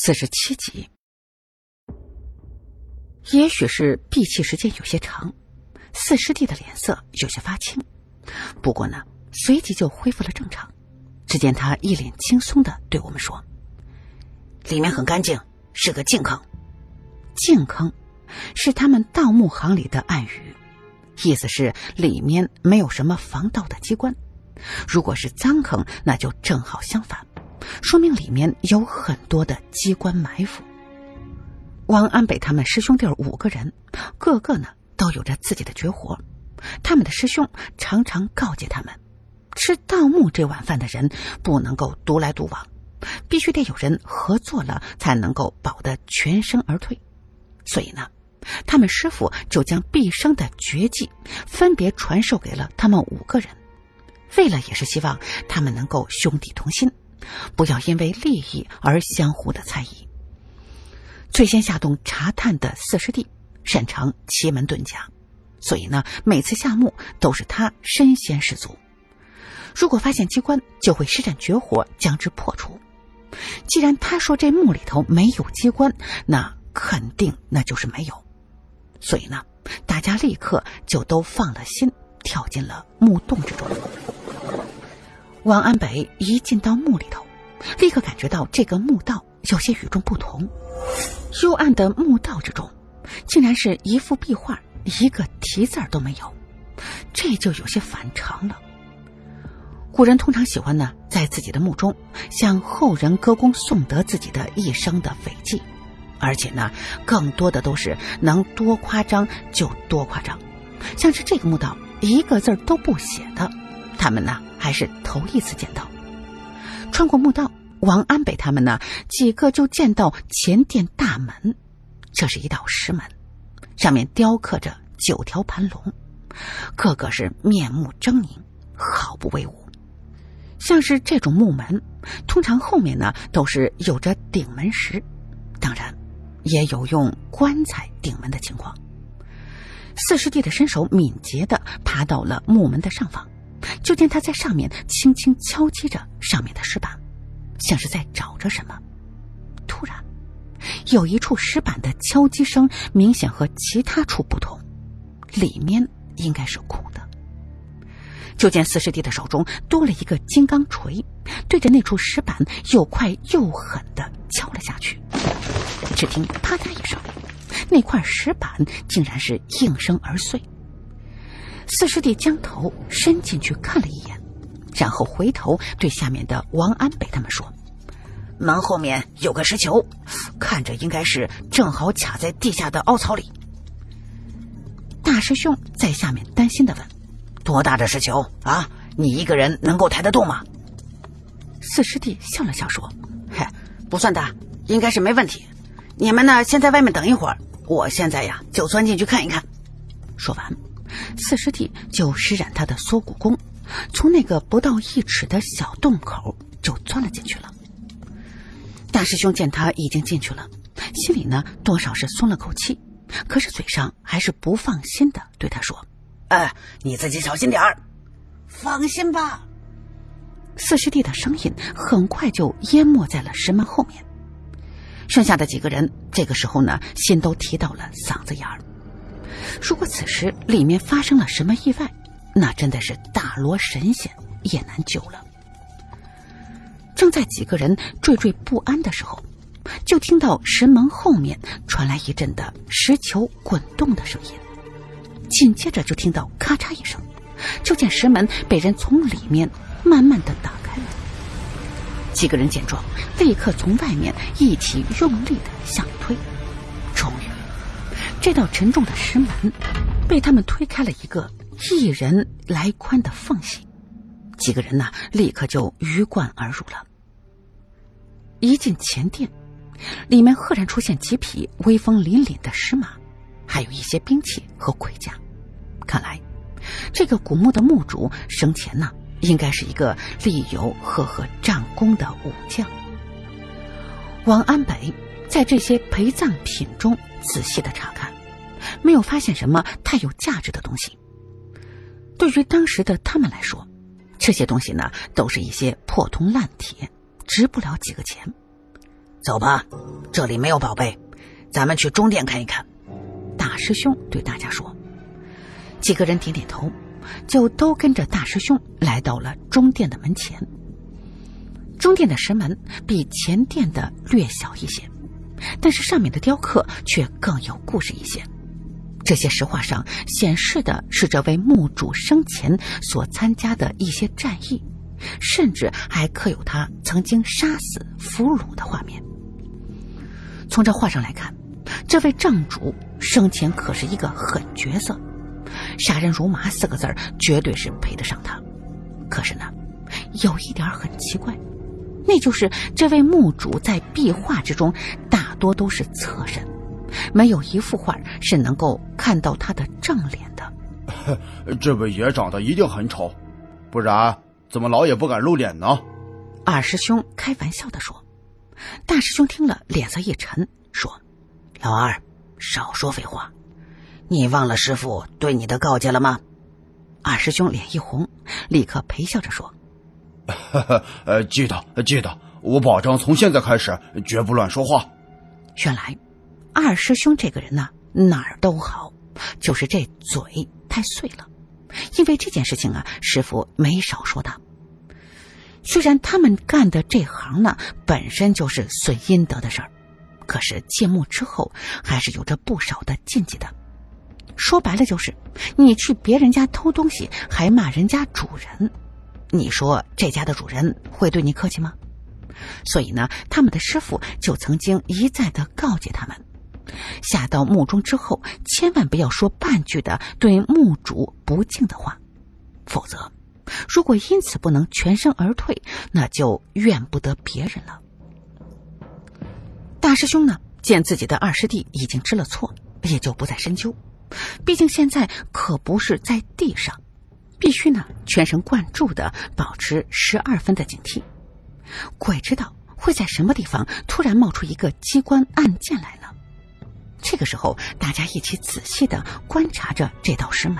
四十七集。也许是闭气时间有些长，四师弟的脸色有些发青，不过呢，随即就恢复了正常。只见他一脸轻松的对我们说：“里面很干净，是个净坑。净坑是他们盗墓行里的暗语，意思是里面没有什么防盗的机关。如果是脏坑，那就正好相反。”说明里面有很多的机关埋伏。王安北他们师兄弟五个人，个个呢都有着自己的绝活。他们的师兄常常告诫他们，吃盗墓这碗饭的人不能够独来独往，必须得有人合作了才能够保得全身而退。所以呢，他们师傅就将毕生的绝技分别传授给了他们五个人，为了也是希望他们能够兄弟同心。不要因为利益而相互的猜疑。最先下洞查探的四师弟擅长奇门遁甲，所以呢，每次下墓都是他身先士卒。如果发现机关，就会施展绝活将之破除。既然他说这墓里头没有机关，那肯定那就是没有。所以呢，大家立刻就都放了心，跳进了墓洞之中。王安北一进到墓里头，立刻感觉到这个墓道有些与众不同。幽暗的墓道之中，竟然是一幅壁画，一个题字都没有，这就有些反常了。古人通常喜欢呢，在自己的墓中向后人歌功颂德自己的一生的伟绩，而且呢，更多的都是能多夸张就多夸张。像是这个墓道，一个字都不写的，他们呢？还是头一次见到。穿过墓道，王安北他们呢几个就见到前殿大门，这是一道石门，上面雕刻着九条盘龙，个个是面目狰狞，毫不威武。像是这种木门，通常后面呢都是有着顶门石，当然也有用棺材顶门的情况。四师弟的身手敏捷的爬到了木门的上方。就见他在上面轻轻敲击着上面的石板，像是在找着什么。突然，有一处石板的敲击声明显和其他处不同，里面应该是空的。就见四师弟的手中多了一个金刚锤，对着那处石板又快又狠的敲了下去。只听啪嗒一声，那块石板竟然是应声而碎。四师弟将头伸进去看了一眼，然后回头对下面的王安北他们说：“门后面有个石球，看着应该是正好卡在地下的凹槽里。”大师兄在下面担心的问：“多大的石球啊？你一个人能够抬得动吗？”四师弟笑了笑说：“嘿，不算大，应该是没问题。你们呢，先在外面等一会儿，我现在呀就钻进去看一看。”说完。四师弟就施展他的缩骨功，从那个不到一尺的小洞口就钻了进去了。大师兄见他已经进去了，心里呢多少是松了口气，可是嘴上还是不放心的对他说：“哎，你自己小心点儿。”放心吧。四师弟的声音很快就淹没在了石门后面，剩下的几个人这个时候呢，心都提到了嗓子眼儿。如果此时里面发生了什么意外，那真的是大罗神仙也难救了。正在几个人惴惴不安的时候，就听到石门后面传来一阵的石球滚动的声音，紧接着就听到咔嚓一声，就见石门被人从里面慢慢的打开了。几个人见状，立刻从外面一起用力的向推，这道沉重的石门被他们推开了一个一人来宽的缝隙，几个人呢立刻就鱼贯而入了。一进前殿，里面赫然出现几匹威风凛凛的石马，还有一些兵器和盔甲。看来，这个古墓的墓主生前呢，应该是一个立有赫赫战功的武将。王安北在这些陪葬品中仔细的查看。没有发现什么太有价值的东西。对于当时的他们来说，这些东西呢，都是一些破铜烂铁，值不了几个钱。走吧，这里没有宝贝，咱们去中殿看一看。大师兄对大家说。几个人点点头，就都跟着大师兄来到了中殿的门前。中殿的石门比前殿的略小一些，但是上面的雕刻却更有故事一些。这些石画上显示的是这位墓主生前所参加的一些战役。甚至还刻有他曾经杀死俘虏的画面。从这画上来看，这位正主生前可是一个狠角色，杀人如麻四个字绝对是配得上他。可是呢，有一点很奇怪，那就是这位墓主在壁画之中多都是侧身，没有一幅画是能够看到他的正脸的。这位爷长得一定很丑，不然。怎么老也不敢露脸呢？二师兄开玩笑的说。大师兄听了，脸色一沉，说：“老二，少说废话。你忘了师傅对你的告诫了吗？”二师兄脸一红，立刻陪笑着说：“ 呃，记得，记得，我保证从现在开始绝不乱说话。”原来，二师兄这个人呢，哪儿都好，就是这嘴太碎了。因为这件事情啊，师傅没少说他。虽然他们干的这行呢，本身就是损阴德的事儿，可是戒墓之后，还是有着不少的禁忌的。说白了就是，你去别人家偷东西，还骂人家主人，你说这家的主人会对你客气吗？所以呢，他们的师傅就曾经一再的告诫他们。下到墓中之后，千万不要说半句的对墓主不敬的话，否则，如果因此不能全身而退，那就怨不得别人了。大师兄呢，见自己的二师弟已经知了错，也就不再深究。毕竟现在可不是在地上，必须呢全神贯注的保持十二分的警惕。鬼知道会在什么地方突然冒出一个机关暗箭来呢？这个时候，大家一起仔细的观察着这道石门。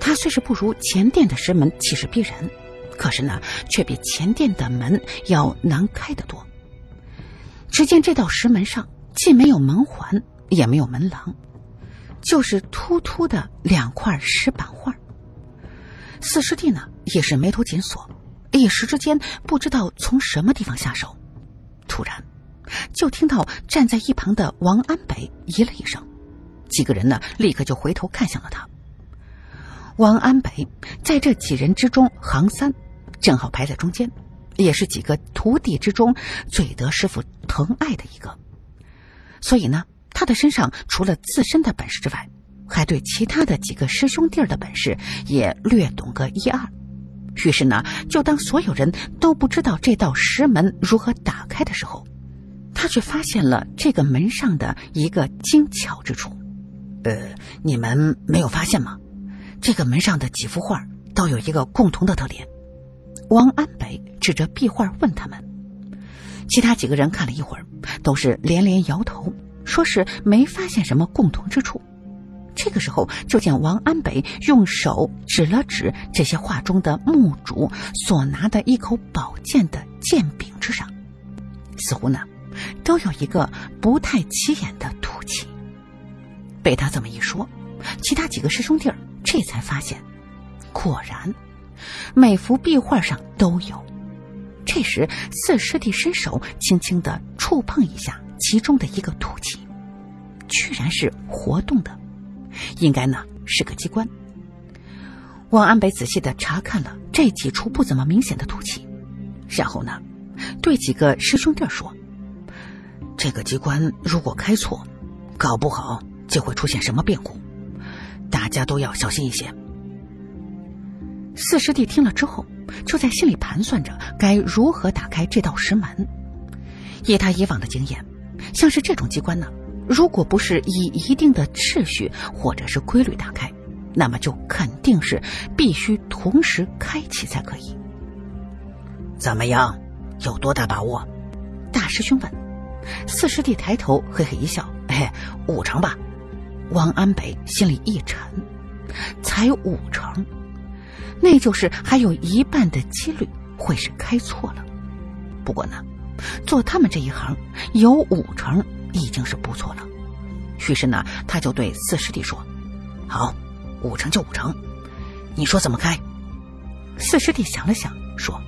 它虽是不如前殿的石门气势逼人，可是呢，却比前殿的门要难开得多。只见这道石门上既没有门环，也没有门廊，就是突突的两块石板画。四师弟呢，也是眉头紧锁，一时之间不知道从什么地方下手。突然。就听到站在一旁的王安北咦了一声，几个人呢立刻就回头看向了他。王安北在这几人之中行三，正好排在中间，也是几个徒弟之中最得师傅疼爱的一个。所以呢，他的身上除了自身的本事之外，还对其他的几个师兄弟的本事也略懂个一二。于是呢，就当所有人都不知道这道石门如何打开的时候。他却发现了这个门上的一个精巧之处，呃，你们没有发现吗？这个门上的几幅画都有一个共同的特点。王安北指着壁画问他们，其他几个人看了一会儿，都是连连摇头，说是没发现什么共同之处。这个时候，就见王安北用手指了指这些画中的墓主所拿的一口宝剑的剑柄之上，似乎呢。都有一个不太起眼的凸起。被他这么一说，其他几个师兄弟儿这才发现，果然，每幅壁画上都有。这时，四师弟伸手轻轻的触碰一下其中的一个凸起，居然是活动的，应该呢是个机关。王安北仔细的查看了这几处不怎么明显的凸起，然后呢，对几个师兄弟说。这个机关如果开错，搞不好就会出现什么变故，大家都要小心一些。四师弟听了之后，就在心里盘算着该如何打开这道石门。以他以往的经验，像是这种机关呢，如果不是以一定的秩序或者是规律打开，那么就肯定是必须同时开启才可以。怎么样，有多大把握？大师兄问。四师弟抬头嘿嘿一笑：“哎，五成吧。”王安北心里一沉，才五成，那就是还有一半的几率会是开错了。不过呢，做他们这一行有五成已经是不错了。于是呢，他就对四师弟说：“好，五成就五成，你说怎么开？”四师弟想了想，说：“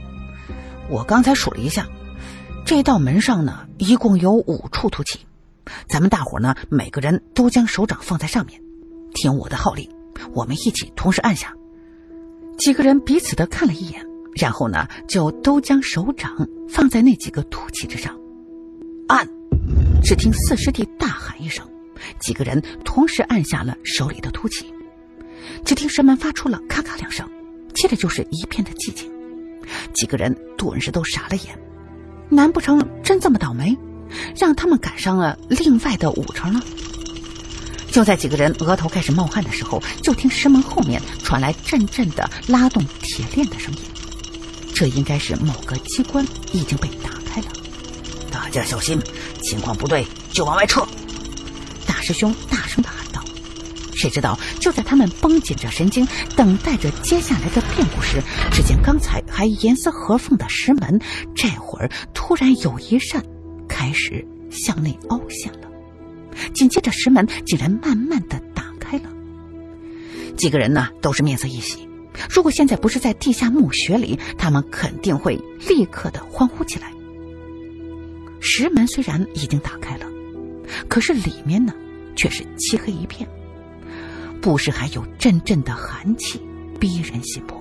我刚才数了一下，这道门上呢，一共有五处凸起。咱们大伙呢，每个人都将手掌放在上面，听我的号令，我们一起同时按下。”几个人彼此的看了一眼，然后呢，就都将手掌放在那几个凸起之上，按。只听四师弟大喊一声。几个人同时按下了手里的凸起，只听石门发出了咔咔两声，接着就是一片的寂静。几个人顿时都傻了眼，难不成真这么倒霉，让他们赶上了另外的五成呢？就在几个人额头开始冒汗的时候，就听石门后面传来阵阵的拉动铁链的声音，这应该是某个机关已经被打。大家小心，情况不对就往外撤。大师兄大声的喊道：“谁知道，就在他们绷紧着神经，等待着接下来的变故时，只见刚才还严丝合缝的石门，这会儿突然有一扇开始向内凹陷了。紧接着，石门竟然慢慢的打开了。几个人呢，都是面色一喜。如果现在不是在地下墓穴里，他们肯定会立刻的欢呼起来。石门虽然已经打开了，可是里面呢？”却是漆黑一片，不时还有阵阵的寒气逼人心魄。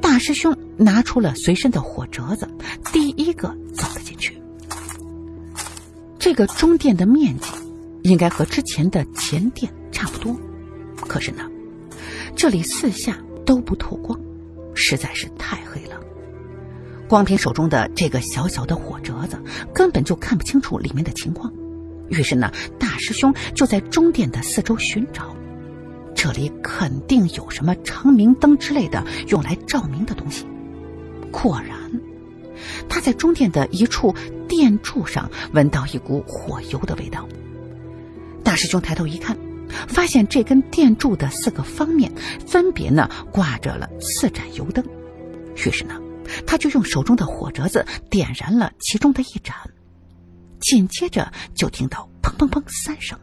大师兄拿出了随身的火折子，第一个走了进去。这个中殿的面积应该和之前的前殿差不多，可是呢，这里四下都不透光，实在是太黑了。光凭手中的这个小小的火折子，根本就看不清楚里面的情况。于是呢，大师兄就在中殿的四周寻找，这里肯定有什么长明灯之类的用来照明的东西。果然，他在中殿的一处殿柱上闻到一股火油的味道。大师兄抬头一看，发现这根殿柱的四个方面分别呢挂着了四盏油灯。于是呢，他就用手中的火折子点燃了其中的一盏。紧接着就听到砰砰砰三声，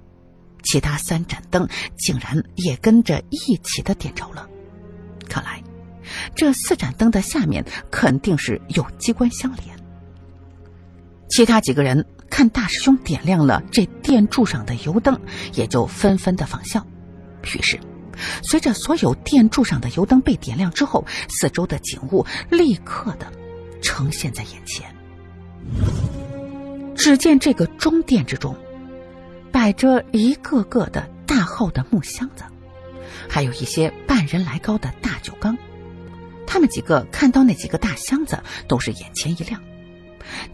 其他三盏灯竟然也跟着一起的点着了。看来，这四盏灯的下面肯定是有机关相连。其他几个人看大师兄点亮了这电柱上的油灯，也就纷纷的仿效。于是，随着所有电柱上的油灯被点亮之后，四周的景物立刻的呈现在眼前。只见这个中殿之中，摆着一个个的大号的木箱子，还有一些半人来高的大酒缸。他们几个看到那几个大箱子，都是眼前一亮，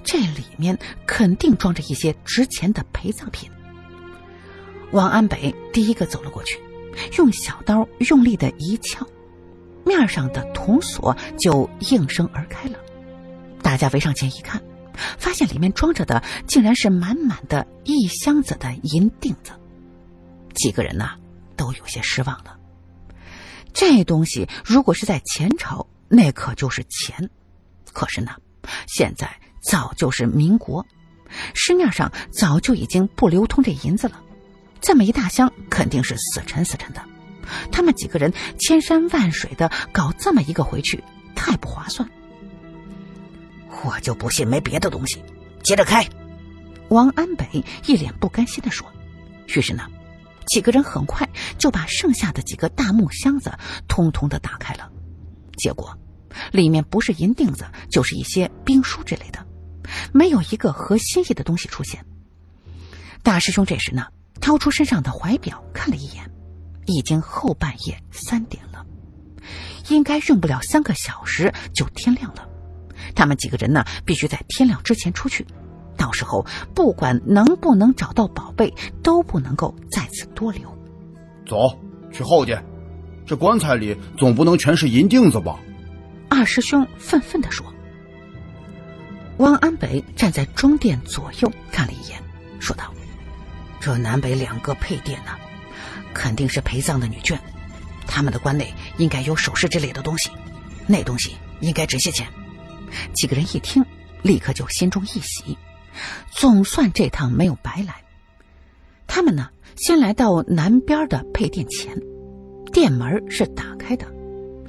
这里面肯定装着一些值钱的陪葬品。王安北第一个走了过去，用小刀用力的一撬，面上的铜锁就应声而开了。大家围上前一看。发现里面装着的竟然是满满的一箱子的银锭子，几个人呐都有些失望了。这东西如果是在前朝，那可就是钱；可是呢，现在早就是民国，市面上早就已经不流通这银子了。这么一大箱肯定是死沉死沉的，他们几个人千山万水的搞这么一个回去，太不划算。我就不信没别的东西，接着开。王安北一脸不甘心的说。于是呢，几个人很快就把剩下的几个大木箱子通通的打开了。结果，里面不是银锭子，就是一些兵书之类的，没有一个合心意的东西出现。大师兄这时呢，掏出身上的怀表看了一眼，已经后半夜三点了，应该用不了三个小时就天亮了。他们几个人呢，必须在天亮之前出去，到时候不管能不能找到宝贝，都不能够在此多留。走去后殿，这棺材里总不能全是银锭子吧？二师兄愤愤地说。汪安北站在中殿左右看了一眼，说道：“这南北两个配殿呢，肯定是陪葬的女眷，他们的棺内应该有首饰之类的东西，那东西应该值些钱。”几个人一听，立刻就心中一喜，总算这趟没有白来。他们呢，先来到南边的配电前，殿门是打开的，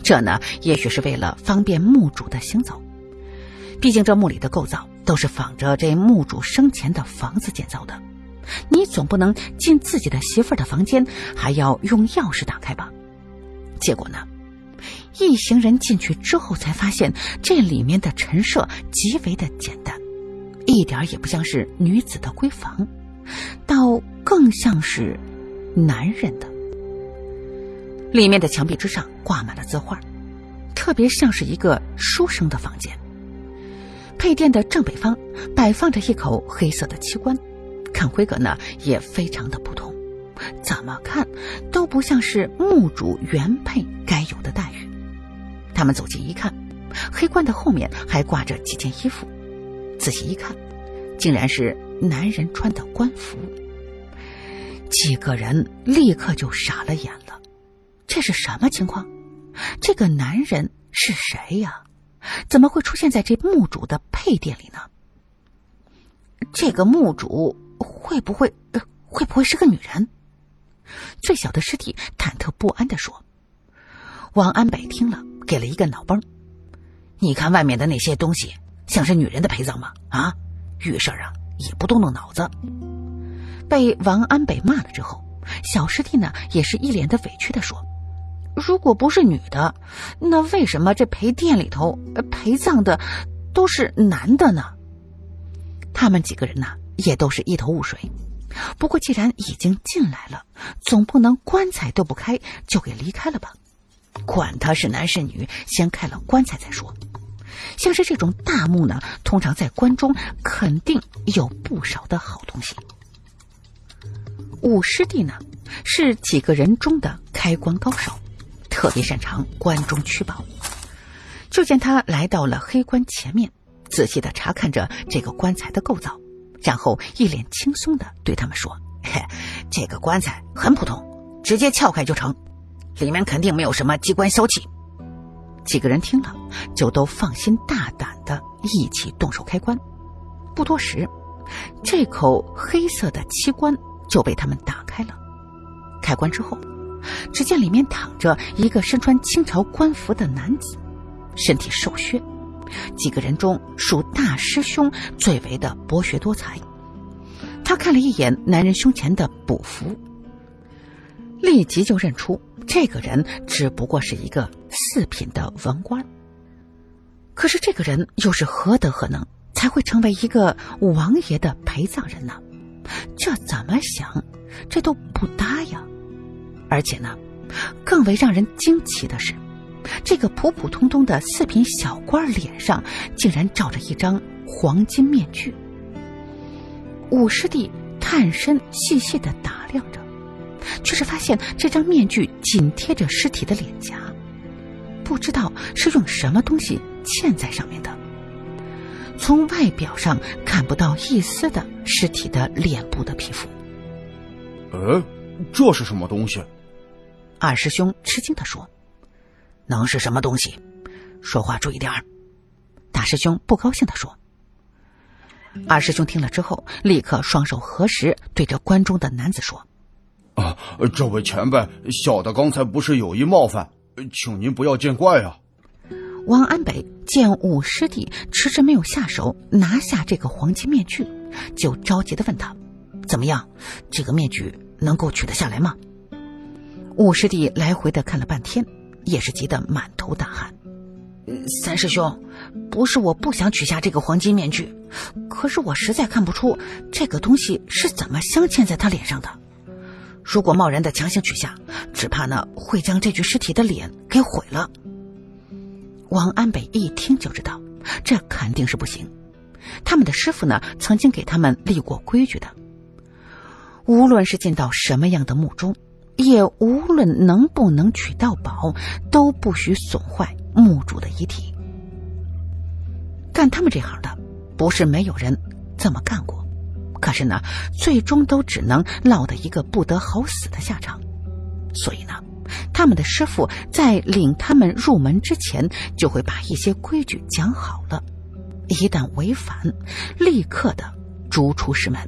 这呢，也许是为了方便墓主的行走。毕竟这墓里的构造都是仿着这墓主生前的房子建造的，你总不能进自己的媳妇儿的房间还要用钥匙打开吧？结果呢，一行人进去之后才发现，这里面的陈设极为的简单，一点也不像是女子的闺房，倒更像是男人的。里面的墙壁之上挂满了字画，特别像是一个书生的房间。配殿的正北方摆放着一口黑色的漆棺，看规格呢也非常的普通，怎么看都不像是墓主原配该有的待遇。他们走近一看，黑棺的后面还挂着几件衣服，仔细一看，竟然是男人穿的官服。几个人立刻就傻了眼了，这是什么情况？这个男人是谁呀？怎么会出现在这墓主的配殿里呢？这个墓主会不会会不会是个女人？最小的尸体忐忑不安的说。王安北听了，给了一个脑崩。你看外面的那些东西，像是女人的陪葬吗？啊，遇事啊也不动动脑子。被王安北骂了之后，小师弟呢也是一脸的委屈的说。如果不是女的，那为什么这陪殿里头陪葬的都是男的呢？他们几个人呢，也都是一头雾水。不过既然已经进来了，总不能棺材都不开就给离开了吧？管他是男是女，先开了棺材再说。像是这种大墓呢，通常在棺中肯定有不少的好东西。五师弟呢，是几个人中的开棺高手。特别擅长关中取宝，就见他来到了黑棺前面，仔细的查看着这个棺材的构造，然后一脸轻松的对他们说：“嘿，这个棺材很普通，直接撬开就成，里面肯定没有什么机关消气。”几个人听了，就都放心大胆的一起动手开棺。不多时，这口黑色的漆棺就被他们打开了。开棺之后。只见里面躺着一个身穿清朝官服的男子，身体瘦削，几个人中属大师兄最为的博学多才。他看了一眼男人胸前的补符，立即就认出这个人只不过是一个四品的文官。可是这个人又是何德何能，才会成为一个王爷的陪葬人呢？这怎么想，这都不搭呀！而且呢，更为让人惊奇的是，这个普普通通的四品小官脸上竟然罩着一张黄金面具。五师弟探身细细的打量着，却是发现这张面具紧贴着尸体的脸颊，不知道是用什么东西嵌在上面的。从外表上看不到一丝的尸体的脸部的皮肤。呃，这是什么东西？二师兄吃惊的说：“能是什么东西？说话注意点儿。”大师兄不高兴的说。二师兄听了之后，立刻双手合十，对着关中的男子说：“啊，这位前辈，小的刚才不是有意冒犯，请您不要见怪啊。”王安北见五师弟迟迟没有下手拿下这个黄金面具，就着急的问他：“怎么样？这个面具能够取得下来吗？”五师弟来回的看了半天，也是急得满头大汗。三师兄，不是我不想取下这个黄金面具，可是我实在看不出这个东西是怎么镶嵌在他脸上的。如果贸然的强行取下，只怕呢会将这具尸体的脸给毁了。王安北一听就知道，这肯定是不行。他们的师傅呢，曾经给他们立过规矩的，无论是进到什么样的墓中。也无论能不能取到宝，都不许损坏墓主的遗体。干他们这行的，不是没有人这么干过，可是呢，最终都只能落得一个不得好死的下场。所以呢，他们的师傅在领他们入门之前，就会把一些规矩讲好了，一旦违反，立刻的逐出师门。